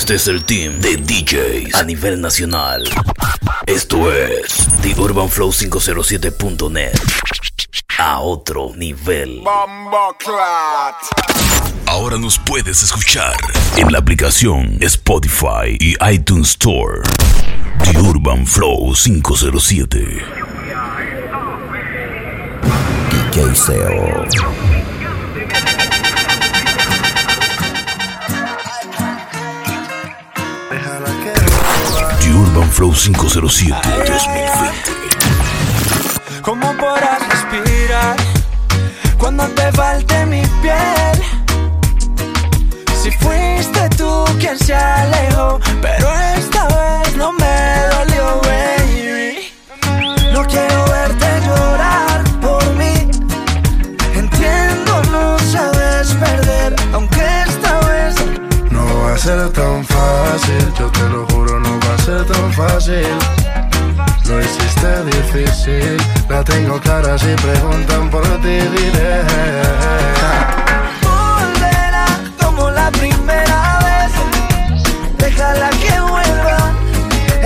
Este es el team de DJs a nivel nacional. Esto es The Urban Flow 507.net. A otro nivel. Ahora nos puedes escuchar en la aplicación Spotify y iTunes Store. The Urban Flow 507. DJ Seo. Urban Flow 507 2020. ¿Cómo podrás respirar cuando te falte mi piel? Si fuiste tú quien se alejó, pero esta vez no me dolió, baby. No quiero verte llorar por mí. Entiendo, no sabes perder, aunque esta vez No va a ser tan fácil, yo te lo ser tan fácil. Lo hiciste difícil, la tengo clara si preguntan por ti diré. volverá como la primera vez. Déjala que vuelva.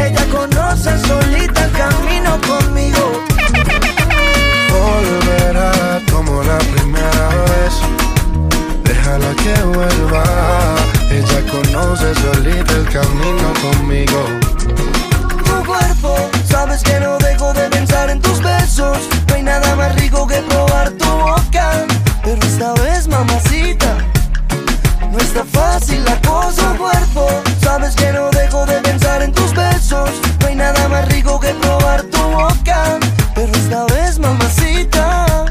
Ella conoce solita el camino conmigo. Volverá como la primera vez. Déjala que vuelva. Ella conoce solita el camino conmigo. Sabes que no dejo de pensar en tus besos. No hay nada más rico que probar tu boca. Pero esta vez, mamacita, no está fácil la cosa. Cuerpo, sabes que no dejo de pensar en tus besos. No hay nada más rico que probar tu boca. Pero esta vez, mamacita,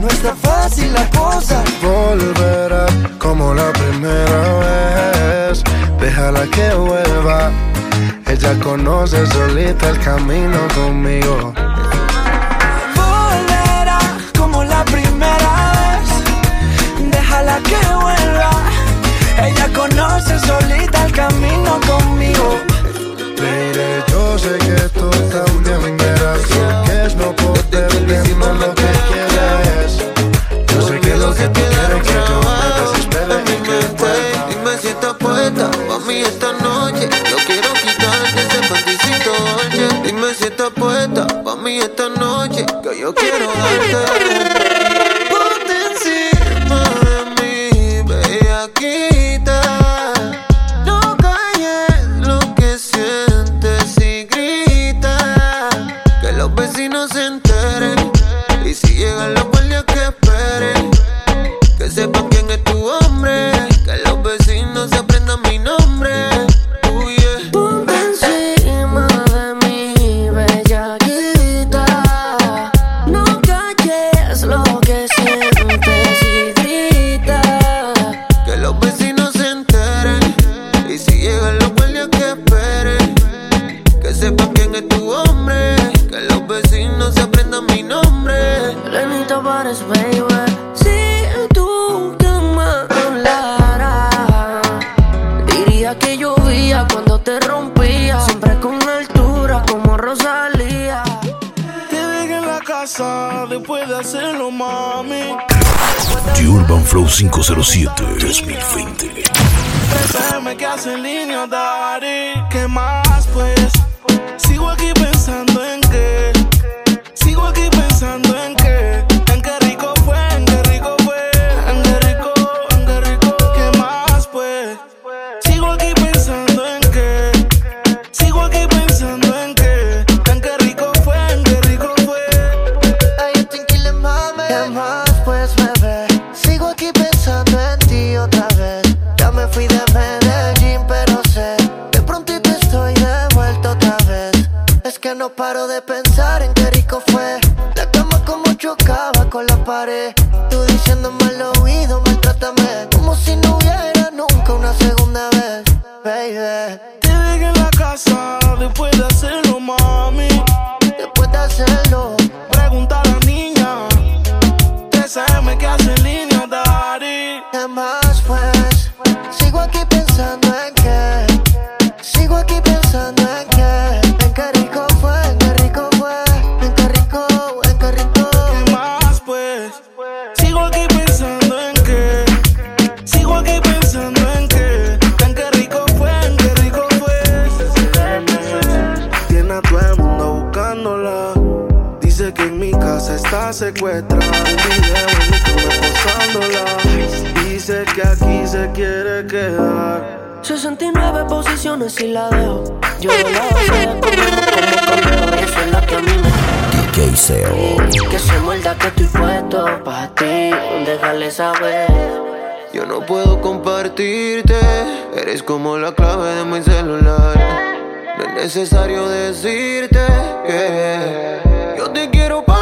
no está fácil la cosa. Volverá como la primera vez. Déjala que vuelva. Ella conoce solita el camino conmigo. Volverá como la primera vez. Déjala que vuelva. Ella conoce solita el camino conmigo. Mire, yo sé que tú también verás lo que es no poder dime lo que quieres. Yo sé que lo que tú quieres que yo me desespere y que. Dime si estás puesta mí esta noche. Puesta pa' mí esta noche. Que yo quiero darte. Mi nombre. Lenito pares, baby Si tú que me hablaras Diría que llovía cuando te rompía Siempre con altura como Rosalía Te dejé en la casa después de hacerlo, mami. The Urban Flow 507 2020. Pésame que hace línea, daddy. ¿Qué más, la pared. Tú diciéndome al oído maltrátame. Como si no hubiera nunca una segunda vez Baby. Te en la casa después de secuestra. Un video en posándola. Dice que aquí se quiere quedar. 69 posiciones y la dejo. Yo la como, como conejo. Y eso es lo que a mí me DJ Seo. Que se muerda que estoy puesto pa' ti. Déjale saber. Yo no puedo compartirte, eres como la clave de mi celular. No es necesario decirte que yo te quiero pa'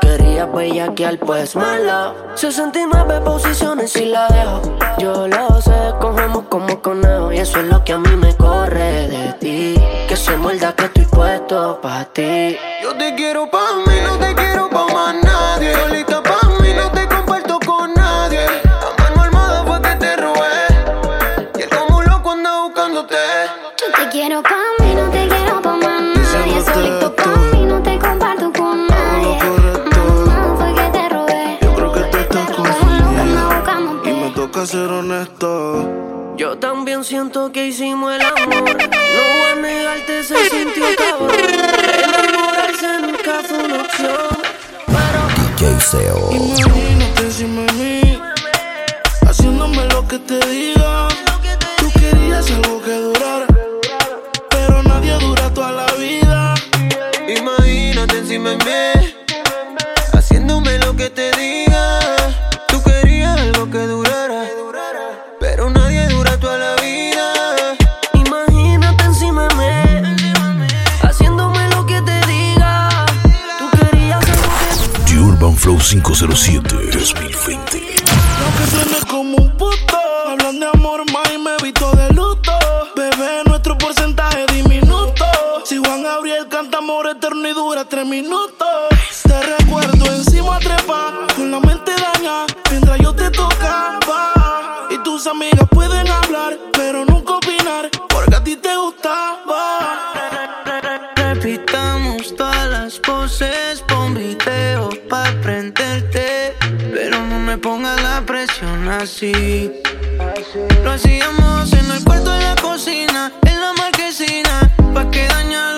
Tú querías bellaquear, pues mala. 69 posiciones y la dejo. Yo lo sé, cogemos como conejo. Y eso es lo que a mí me corre de ti. Que se muerda que estoy puesto pa' ti. Yo te quiero pa' mí, no te quiero pa' más nadie. Siento que hicimos el amor. No voy a negarte, se sintió cabrón. Enamorarse nunca fue una opción. Pero DJ Seo. Flow 507 2020. Aunque suene como un puto, hablan de amor más y me visto de luto. Bebé, nuestro porcentaje diminuto. Si Juan Gabriel canta amor eterno y dura tres minutos. Así. Lo hacíamos en el cuarto de la cocina, en la marquesina. Pa' que dañarlo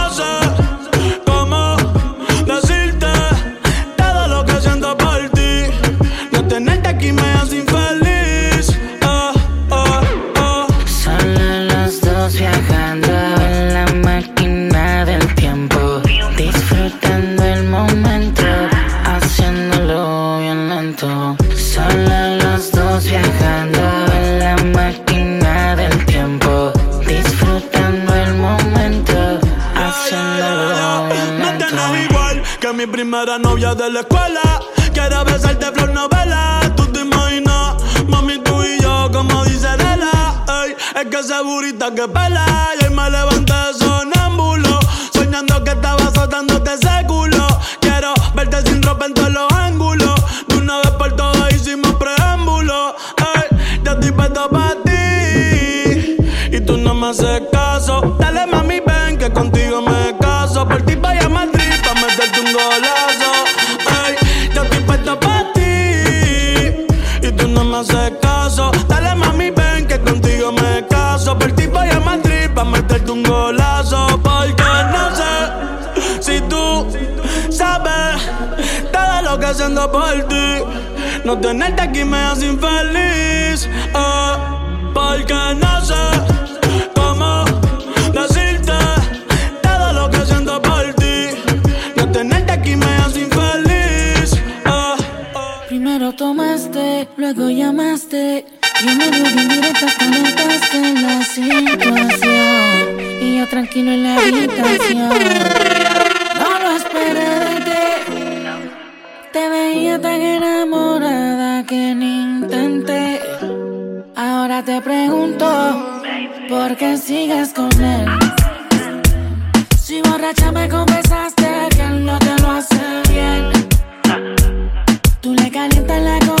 Que esa burita que pela. Y me levanté sonámbulo. Soñando que estaba azotándote McDonald's, aquí me te pregunto por qué sigues con él. Si borracha me confesaste que él no te lo hace bien. Tú le calientas la cosa.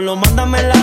Solo mándame la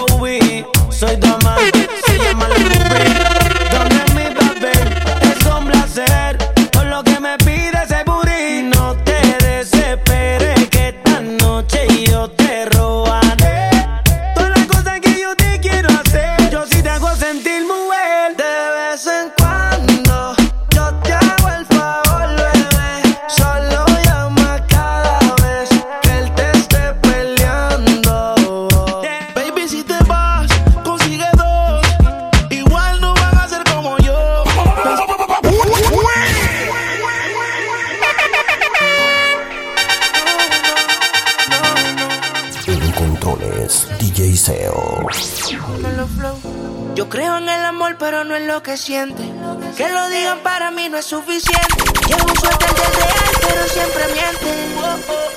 Que lo digan para mí no es suficiente. Llevo un suéter desde real, pero siempre miente.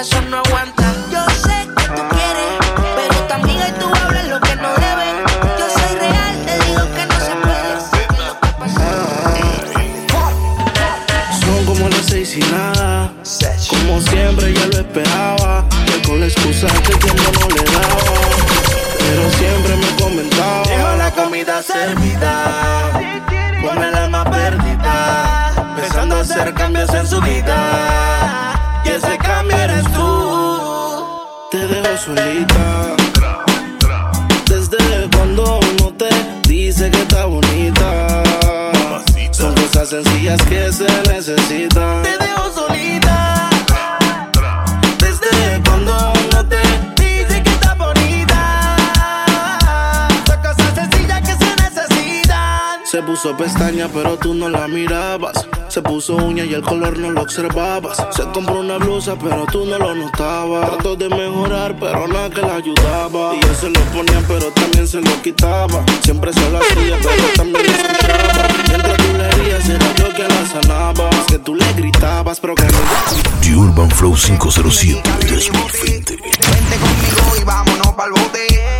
Corazón no aguanta. Desde cuando uno te dice que está bonita. Son cosas sencillas que se necesitan. Puso pestaña, pero tú no la mirabas. Se puso uña y el color no lo observabas. Se compró una blusa, pero tú no lo notabas. Trató de mejorar, pero nada que la ayudaba. Y yo se lo ponía, pero también se lo quitaba. Siempre se lo hacía, pero también lo escuchaba. Mientras tú le herías, era yo que la sanaba. Es que tú le gritabas, pero que no. The Urban Flow 507 2020. Vente conmigo y vámonos pa'l bote.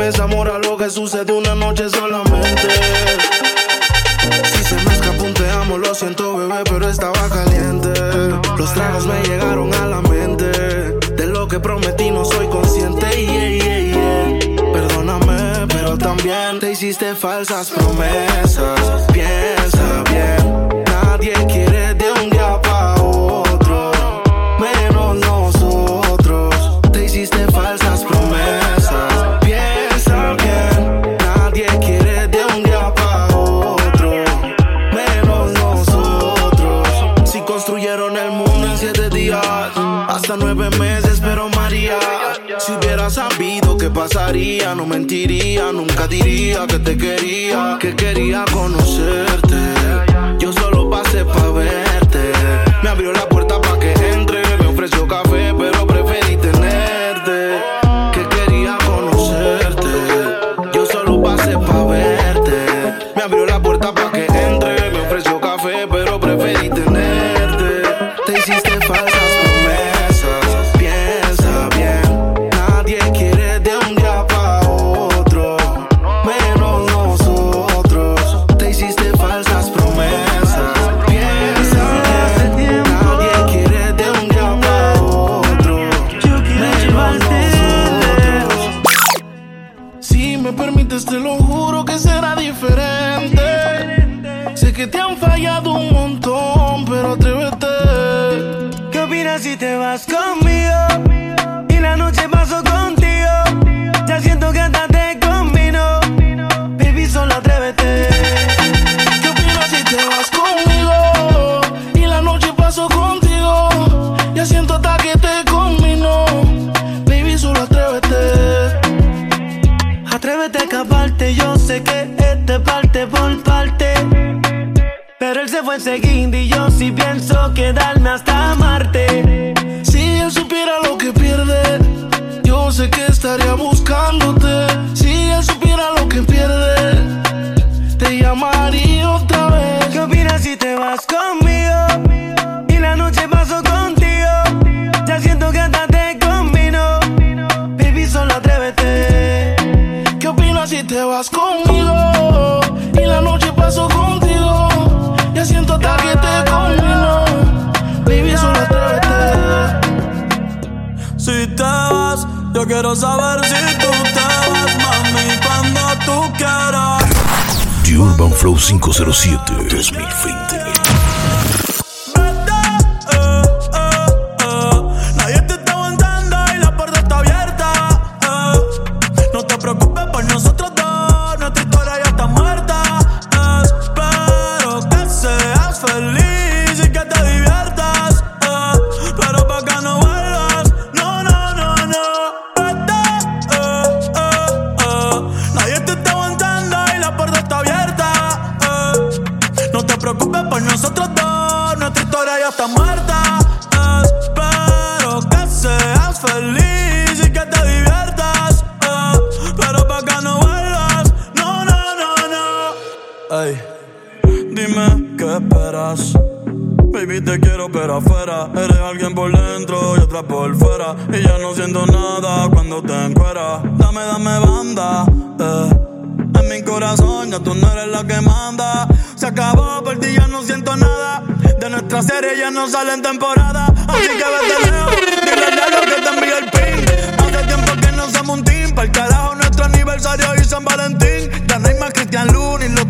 llames amor a lo que sucede una noche solamente. Si se me escapó un te amo, lo siento, bebé, pero estaba caliente. Los tragos me llegaron a la mente. De lo que prometí no soy consciente. yeah, yeah, yeah. Perdóname, pero también te hiciste falsas promesas. Piensa bien, nadie quiere no mentiría, nunca diría que te quería, que quería conocerte. Yo solo pasé pa' verte. Me abrió la puerta pa' que entre, me ofreció café, pero otra. ¿Qué opinas si te vas conmigo? Y la noche paso contigo. Ya siento que hasta te combino. Baby, solo atrévete. ¿Qué opinas si te vas conmigo? Y la noche paso contigo. Ya siento hasta que te combino. Baby, solo atrévete. Si te vas, yo quiero saber si te Urban Flow 507 2020. Baby, te quiero pero afuera Eres alguien por dentro y otra por fuera. Y ya no siento nada cuando te encueras Dame, dame banda, eh. En mi corazón ya tú no eres la que manda. Se acabó, por ti ya no siento nada. De nuestra serie ya no sale en temporada. Así que vete lejos, dile Lalo que te envíe el pin. Hace tiempo que no somos un team Para el carajo nuestro aniversario y San Valentín. Hay más Cristian Luna y lo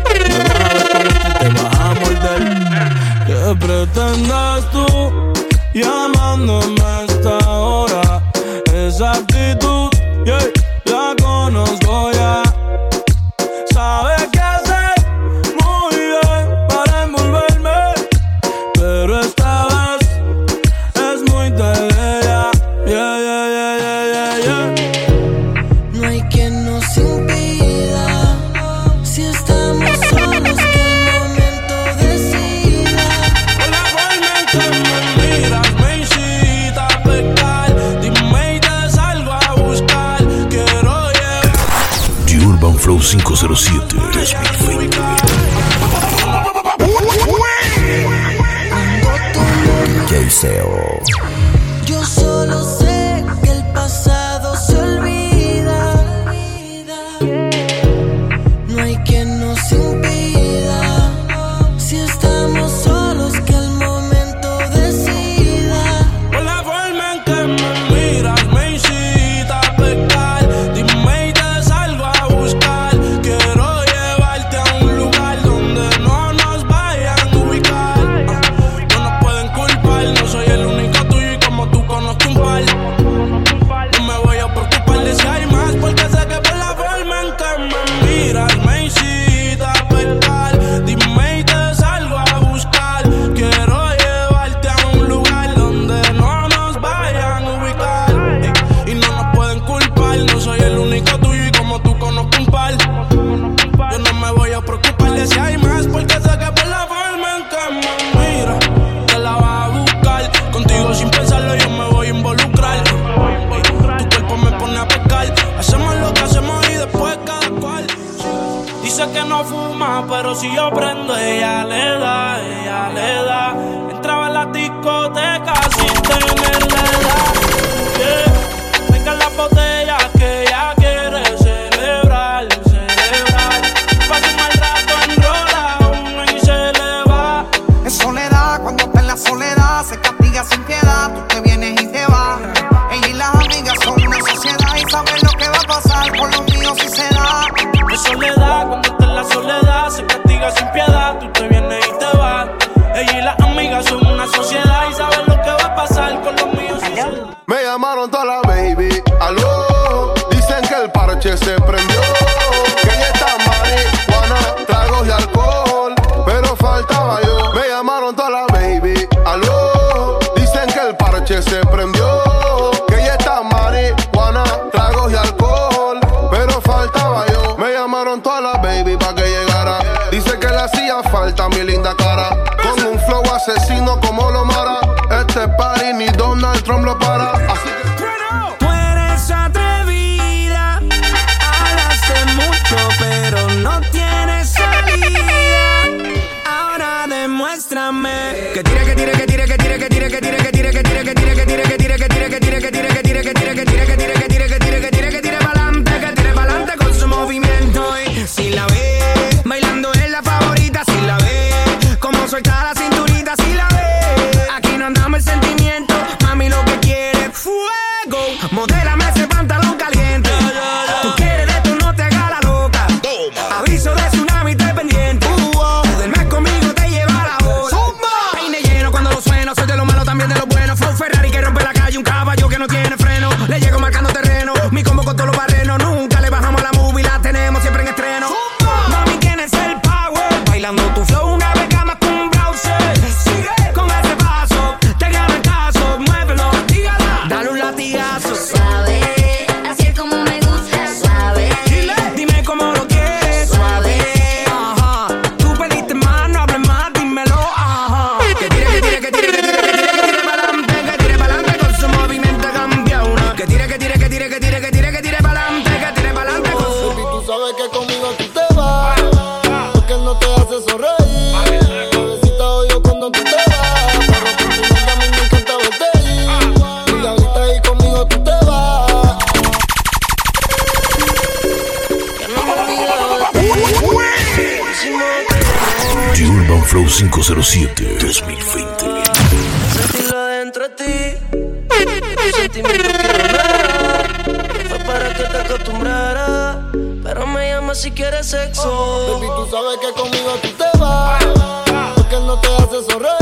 ¿Qué pretendes tú llamándome a esta hora? Esa actitud, 0507-2020. Keiseo. si yo prendo ella. noche se prendió. Que ella está marihuana, tragos y alcohol. Pero faltaba yo. Me llamaron todas las baby pa' que llegara. Dice que le hacía falta mi linda cara. Con un flow asesino como lo mara. Este party ni Donald Trump lo para. los.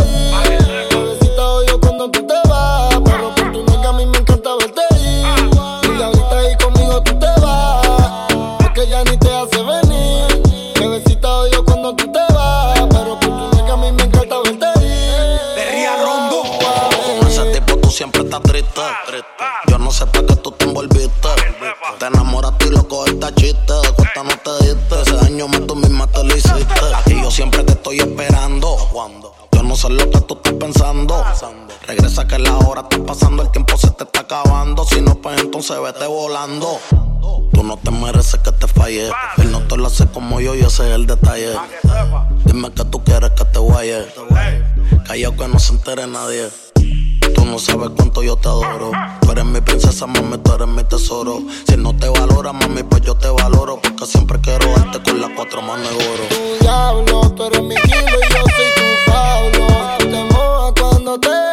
se vete volando. Tú no te mereces que te falle. Él no te lo hace como yo y ese es el detalle. Dime que tú quieres que te guaye. Callao que no se entere nadie. Tú no sabes cuánto yo te adoro. Tú eres mi princesa, mami, tú eres mi tesoro. Si no te valora, mami, pues yo te valoro. Porque siempre quiero darte con las cuatro manos de oro. Tu diablo, tú eres mi kilo y yo soy tu Pablo. Te cuando te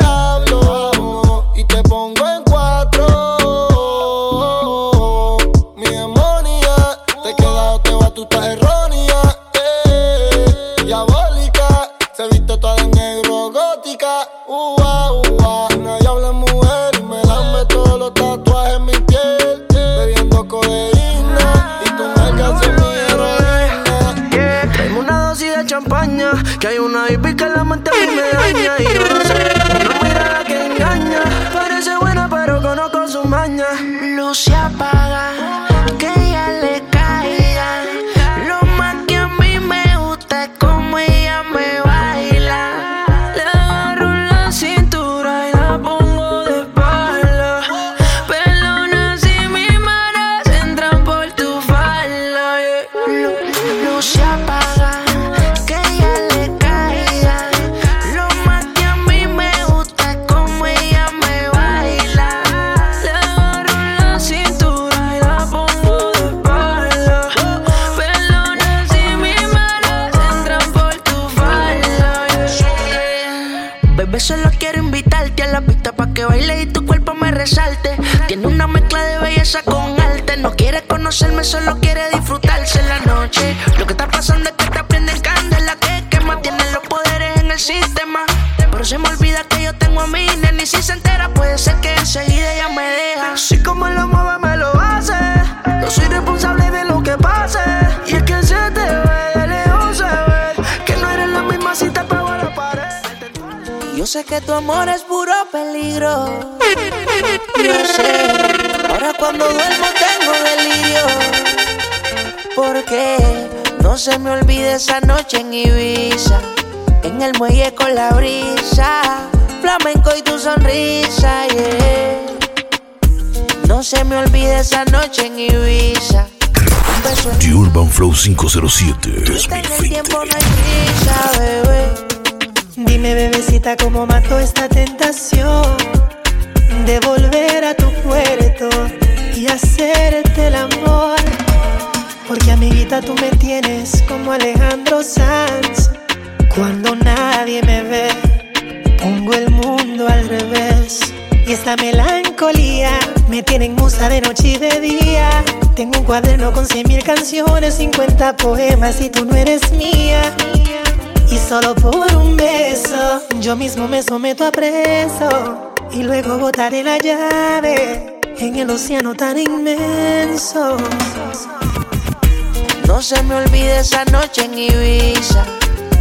baile y tu cuerpo me resalte. Tiene una mezcla de belleza con arte. No quiere conocerme, solo quiere disfrutarse en la noche. Lo que está pasando es que te prenden candela que quema. Tienen los poderes en el sistema. Pero se me olvida que yo tengo a mi nena y si se entera puede ser que enseguida ella me deja. Así como lo mueve me lo hace. No soy responsable de lo que pase. Y es que se te ve Yo sé que tu amor es puro peligro. Yo sé. Ahora cuando duermo tengo delirio. Porque no se me olvide esa noche en Ibiza. En el muelle con la brisa. Flamenco y tu sonrisa, yeah. No se me olvide esa noche en Ibiza. The Urban Flow 507 en el 2020. tiempo no hay prisa, bebé. Dime, bebecita, cómo mató esta tentación de volver a tu puerto y hacerte el amor. Porque, amiguita, tú me tienes como Alejandro Sanz. Cuando nadie me ve, pongo el mundo al revés. Y esta melancolía me tiene en musa de noche y de día. Tengo un cuaderno con cien mil canciones, 50 poemas y tú no eres mía. Y solo por un beso, yo mismo me someto a preso. Y luego botaré la llave en el océano tan inmenso. No se me olvide esa noche en Ibiza.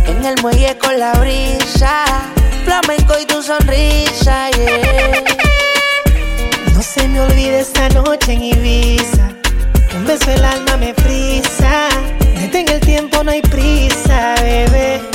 En el muelle con la brisa. Flamenco y tu sonrisa, yeah. No se me olvide esta noche en Ibiza. Un beso el alma me frisa. Detén el tiempo, no hay prisa, bebé.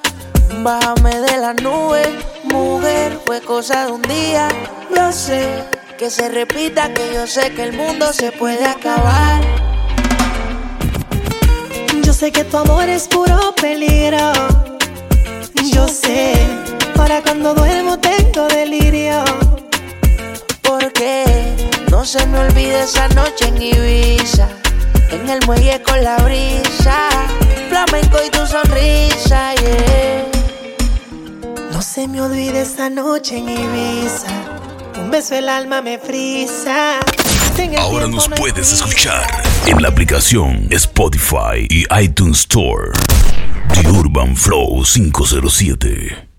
Bájame de la nube, mujer, fue cosa de un día. Yo sé que se repita, que yo sé que el mundo se puede acabar. Yo sé que tu amor es puro peligro. Yo sé, para cuando duermo tengo delirio. Porque no se me olvide esa noche en Ibiza. En el muelle con la brisa. Flamenco y tu sonrisa, yeah. No se me olvide esta noche en Ibiza. Un beso el alma me frisa. Ahora nos no puedes escuchar en la aplicación Spotify y iTunes Store. The Urban Flow 507.